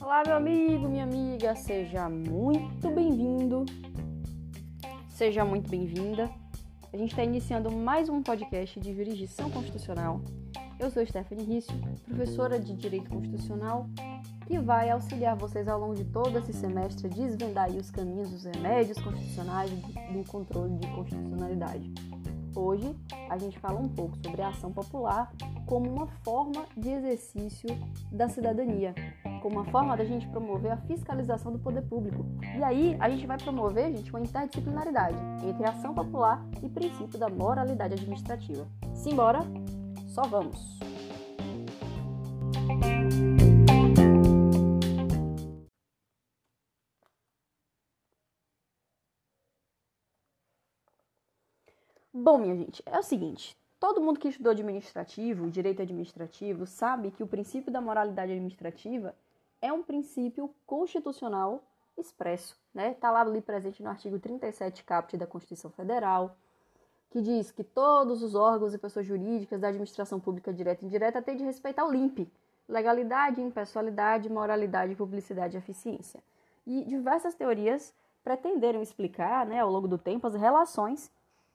Olá, meu amigo, minha amiga, seja muito bem-vindo, seja muito bem-vinda. A gente está iniciando mais um podcast de jurisdição constitucional. Eu sou Stephanie Rício, professora de Direito Constitucional, que vai auxiliar vocês ao longo de todo esse semestre a desvendar os caminhos dos remédios constitucionais do controle de constitucionalidade. Hoje a gente fala um pouco sobre a ação popular como uma forma de exercício da cidadania, como uma forma da gente promover a fiscalização do poder público. E aí a gente vai promover, gente, uma interdisciplinaridade entre ação popular e princípio da moralidade administrativa. Simbora, só vamos! Bom, minha gente, é o seguinte: todo mundo que estudou administrativo, direito administrativo, sabe que o princípio da moralidade administrativa é um princípio constitucional expresso, né? Está lá ali presente no artigo 37 caput da Constituição Federal, que diz que todos os órgãos e pessoas jurídicas da administração pública direta e indireta têm de respeitar o LIMP, legalidade, impessoalidade, moralidade, publicidade e eficiência. E diversas teorias pretenderam explicar, né, ao longo do tempo, as relações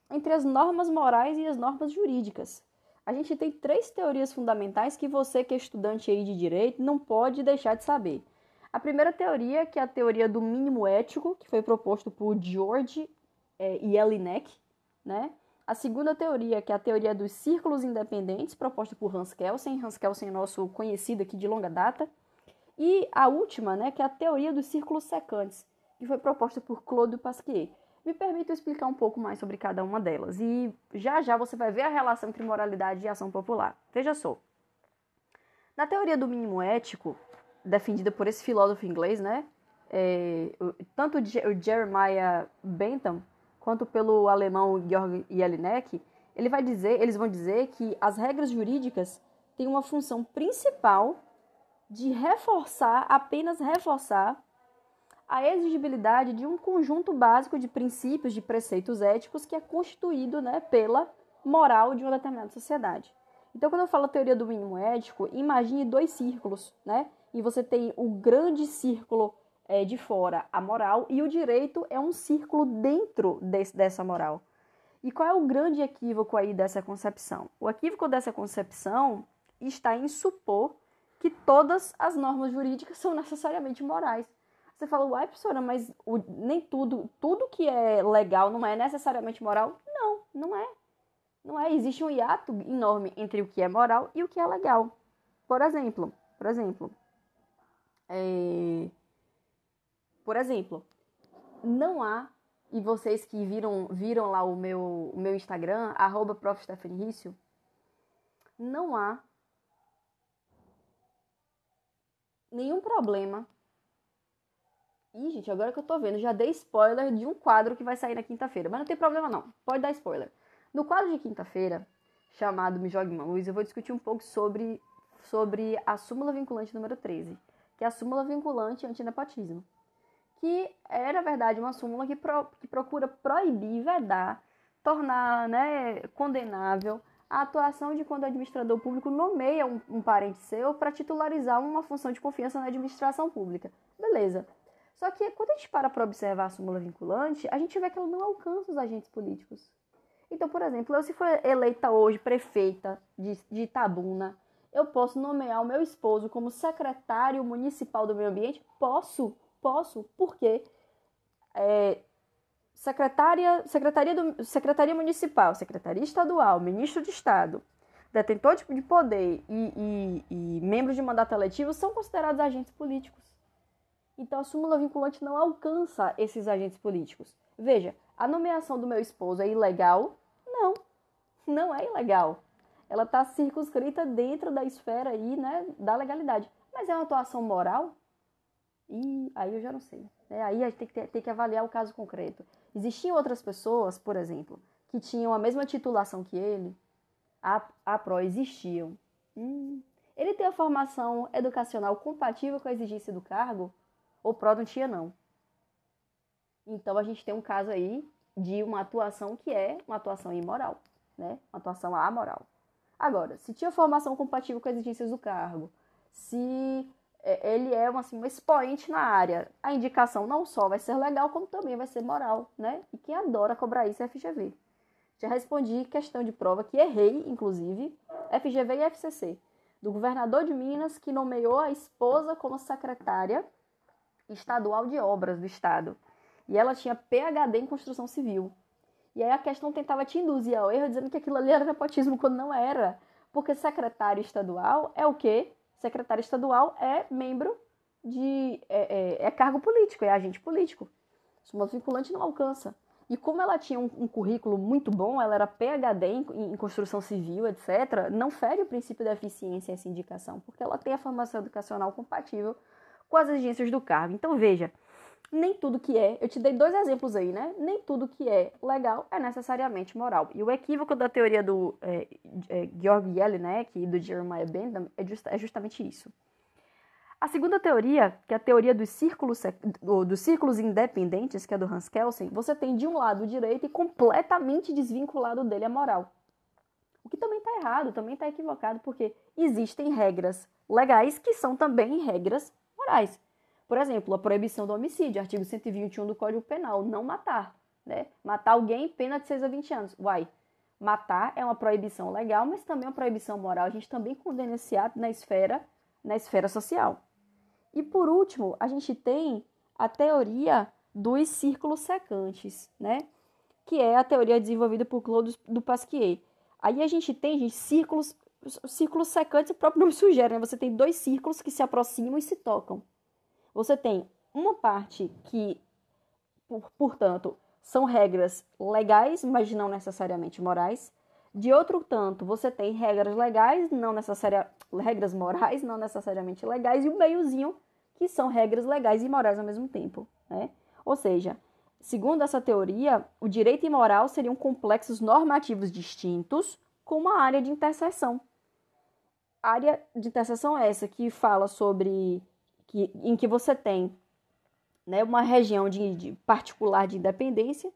entre as normas morais e as normas jurídicas. A gente tem três teorias fundamentais que você, que é estudante aí de direito, não pode deixar de saber. A primeira teoria, que é a teoria do mínimo ético, que foi proposto por George é, Jelinek, né? A segunda teoria, que é a teoria dos círculos independentes, proposta por Hans Kelsen, Hans Kelsen é nosso conhecido aqui de longa data. E a última, né, que é a teoria dos círculos secantes, que foi proposta por Claude Pasquier. Me permito explicar um pouco mais sobre cada uma delas e já já você vai ver a relação entre moralidade e ação popular. Veja só. Na teoria do mínimo ético, defendida por esse filósofo inglês, né? É, tanto o Jeremiah Bentham quanto pelo alemão Georg Jelinek, ele vai dizer, eles vão dizer que as regras jurídicas têm uma função principal de reforçar, apenas reforçar a exigibilidade de um conjunto básico de princípios, de preceitos éticos que é constituído né, pela moral de uma determinada sociedade. Então, quando eu falo teoria do mínimo ético, imagine dois círculos, né? E você tem o grande círculo é, de fora, a moral, e o direito é um círculo dentro desse, dessa moral. E qual é o grande equívoco aí dessa concepção? O equívoco dessa concepção está em supor que todas as normas jurídicas são necessariamente morais. Você fala, uai, professora, mas o, nem tudo, tudo que é legal não é necessariamente moral? Não, não é. Não é. Existe um hiato enorme entre o que é moral e o que é legal. Por exemplo, por exemplo, é... por exemplo, não há, e vocês que viram, viram lá o meu, o meu Instagram, arroba não há nenhum problema Ih, gente, agora que eu tô vendo, já dei spoiler de um quadro que vai sair na quinta-feira. Mas não tem problema não, pode dar spoiler. No quadro de quinta-feira, chamado Me Jogue uma Luz, eu vou discutir um pouco sobre, sobre a súmula vinculante número 13, que é a súmula vinculante antinepotismo. Que é, na verdade, uma súmula que, pro, que procura proibir, vedar, tornar né, condenável a atuação de quando o administrador público nomeia um, um parente seu para titularizar uma função de confiança na administração pública. Beleza. Só que quando a gente para para observar a súmula vinculante, a gente vê que ela não alcança os agentes políticos. Então, por exemplo, eu se for eleita hoje prefeita de, de Itabuna, eu posso nomear o meu esposo como secretário municipal do meio ambiente? Posso, posso, porque é, secretária, secretaria, do, secretaria municipal, secretaria estadual, ministro de Estado, detentor de poder e, e, e membros de mandato eletivo são considerados agentes políticos. Então a súmula vinculante não alcança esses agentes políticos. Veja, a nomeação do meu esposo é ilegal? Não, não é ilegal. Ela está circunscrita dentro da esfera aí, né, da legalidade. Mas é uma atuação moral? E aí eu já não sei. Né? Aí a gente tem que, ter, tem que avaliar o caso concreto. Existiam outras pessoas, por exemplo, que tinham a mesma titulação que ele? A, a existiam. Hum. Ele tem a formação educacional compatível com a exigência do cargo? O PRO não. Então a gente tem um caso aí de uma atuação que é uma atuação imoral. né? Uma atuação amoral. Agora, se tinha formação compatível com as exigências do cargo, se é, ele é assim, um expoente na área, a indicação não só vai ser legal, como também vai ser moral, né? E quem adora cobrar isso é a FGV. Já respondi questão de prova que errei, inclusive, FGV e FCC, do governador de Minas que nomeou a esposa como secretária estadual de obras do estado. E ela tinha PhD em construção civil. E aí a questão tentava te induzir ao erro, dizendo que aquilo ali era nepotismo, quando não era. Porque secretário estadual é o quê? Secretário estadual é membro de. é, é, é cargo político, é agente político. O vinculante não alcança. E como ela tinha um, um currículo muito bom, ela era PhD em, em, construção civil, etc., não fere o princípio da eficiência essa indicação, porque ela tem a formação educacional compatível com as exigências do cargo. Então, veja, nem tudo que é, eu te dei dois exemplos aí, né? Nem tudo que é legal é necessariamente moral. E o equívoco da teoria do é, é, Georg Jelinek e do Jeremiah Bentham é, just, é justamente isso. A segunda teoria, que é a teoria dos círculos, dos círculos independentes, que é do Hans Kelsen, você tem de um lado o direito e completamente desvinculado dele a moral. O que também está errado, também está equivocado, porque existem regras legais que são também regras Por exemplo, a proibição do homicídio, artigo 121 do Código Penal, não matar. Né? Matar alguém, pena de 6 a 20 anos. Uai, matar é uma proibição legal, mas também é uma proibição moral. A gente também condena esse ato na esfera, na esfera social. E por último, a gente tem a teoria dos círculos secantes, né? Que é a teoria desenvolvida por Claude Pasquier. Aí a gente tem, gente, círculos, círculos secantes, o próprio nome sugere, né? Você tem dois círculos que se aproximam e se tocam. Você tem uma parte que, por, portanto, são regras legais, mas não necessariamente morais. De outro tanto, você tem regras legais, não necessariamente regras morais, não necessariamente legais, e o meiozinho, que são regras legais e morais ao mesmo tempo. Né? Ou seja, segundo essa teoria, o direito e moral seriam complexos normativos distintos com uma área de interseção. Área de interseção é essa que fala sobre que, em que você tem né, uma região de, de particular de independência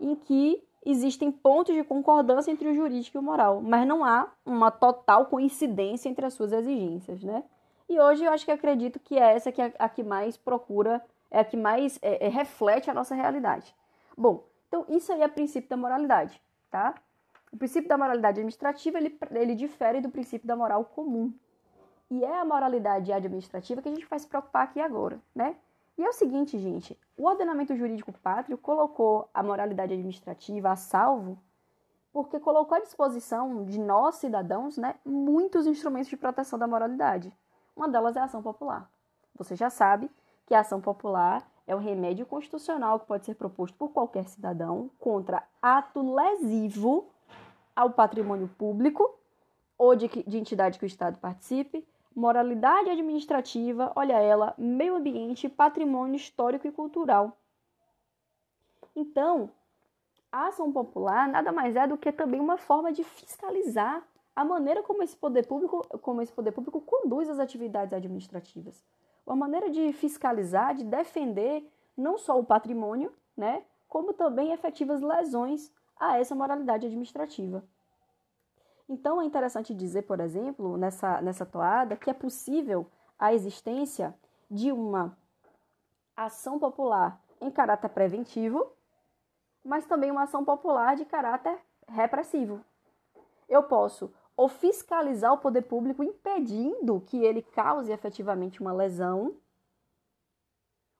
em que existem pontos de concordância entre o jurídico e o moral, mas não há uma total coincidência entre as suas exigências, né? E hoje eu acho que acredito que é essa que é a que mais procura, é a que mais é, é, reflete a nossa realidade. Bom, então isso aí é o princípio da moralidade, tá? O princípio da moralidade administrativa ele, ele difere do princípio da moral comum. E é a moralidade administrativa que a gente vai se preocupar aqui agora, né? E é o seguinte, gente, o ordenamento jurídico pátrio colocou a moralidade administrativa a salvo porque colocou à disposição de nós, cidadãos, né, muitos instrumentos de proteção da moralidade. Uma delas é a ação popular. Você já sabe que a ação popular é o remédio constitucional que pode ser proposto por qualquer cidadão contra ato lesivo ao patrimônio público ou de, de entidade que o Estado participe, moralidade administrativa, olha ela, meio ambiente, patrimônio histórico e cultural. Então, a ação popular nada mais é do que também uma forma de fiscalizar a maneira como esse poder público, como esse poder público conduz as atividades administrativas. Uma maneira de fiscalizar, de defender não só o patrimônio, né, como também efetivas lesões a essa moralidade administrativa. Então é interessante dizer, por exemplo, nessa, nessa toada, que é possível a existência de uma ação popular em caráter preventivo, mas também uma ação popular de caráter repressivo. Eu posso ou fiscalizar o poder público impedindo que ele cause efetivamente uma lesão,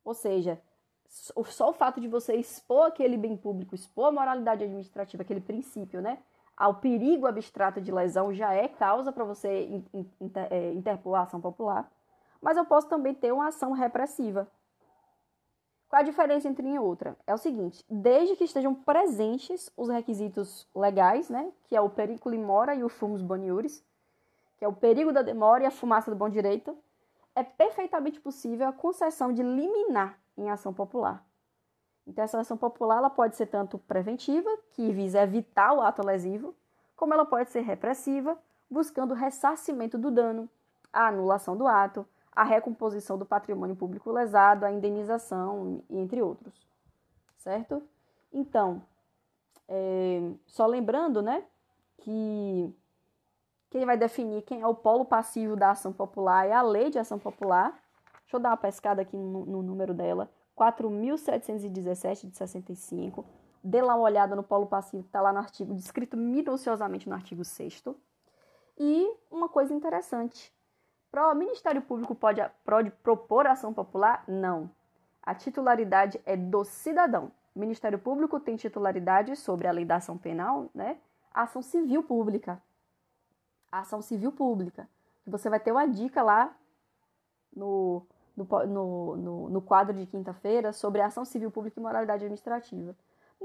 ou seja, só o fato de você expor aquele bem público, expor a moralidade administrativa, aquele princípio, né? Ao perigo abstrato de lesão já é causa para você é, interpor a ação popular, mas eu posso também ter uma ação repressiva. Qual a diferença entre uma e outra? É o seguinte, desde que estejam presentes os requisitos legais, né, que é o periculo in mora e o fumus boniuris, que é o perigo da demora e a fumaça do bom direito, é perfeitamente possível a concessão de liminar em ação popular. Então, essa ação popular ela pode ser tanto preventiva, que visa evitar o ato lesivo, como ela pode ser repressiva, buscando o ressarcimento do dano, a anulação do ato, a recomposição do patrimônio público lesado, a indenização, entre outros. Certo? Então, É, só lembrando, né, que quem vai definir quem é o polo passivo da ação popular é a lei de ação popular. Deixa eu dar uma pescada aqui no, no número dela. 4.717 de 65. Dê lá uma olhada no polo passivo que está lá no artigo, descrito minuciosamente no artigo 6 E uma coisa interessante. O Ministério Público pode, pode propor ação popular? Não. A titularidade é do cidadão. O Ministério Público tem titularidade sobre a lei da ação penal, né? A ação civil pública. A ação civil pública. Você vai ter uma dica lá no, no, no, no, no quadro de quinta-feira sobre ação civil pública e moralidade administrativa.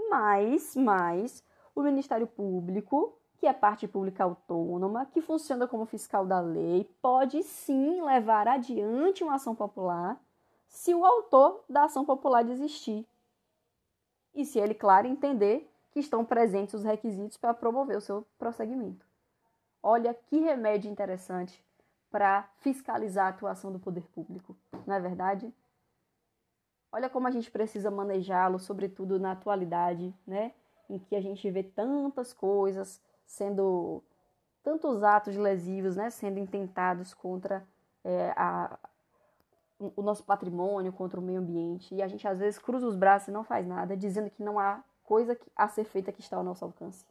Mas, mas, o Ministério Público, que é parte pública autônoma, que funciona como fiscal da lei, pode sim levar adiante uma ação popular se o autor da ação popular desistir. E se ele, claro, entender que estão presentes os requisitos para promover o seu prosseguimento. Olha que remédio interessante para fiscalizar a atuação do poder público, não é verdade? Olha como a gente precisa manejá-lo, sobretudo na atualidade, né? Em que a gente vê tantas coisas sendo, tantos atos lesivos, né? Sendo intentados contra é, a, o nosso patrimônio, contra o meio ambiente. E a gente às vezes cruza os braços e não faz nada, dizendo que não há coisa a ser feita que está ao nosso alcance.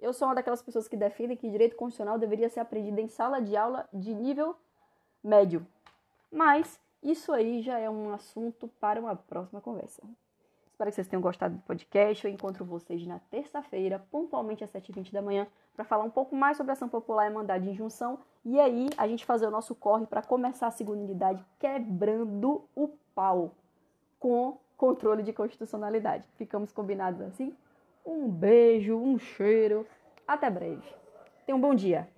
Eu sou uma daquelas pessoas que defendem que direito constitucional deveria ser aprendido em sala de aula de nível médio. Mas isso aí já é um assunto para uma próxima conversa. Espero que vocês tenham gostado do podcast. Eu encontro vocês na terça-feira, pontualmente às 7h20 da manhã, para falar um pouco mais sobre ação popular e mandado de injunção. E aí a gente fazer o nosso corre para começar a segunda unidade quebrando o pau com controle de constitucionalidade. Ficamos combinados assim? Um beijo, um cheiro. Até breve. Tenha um bom dia.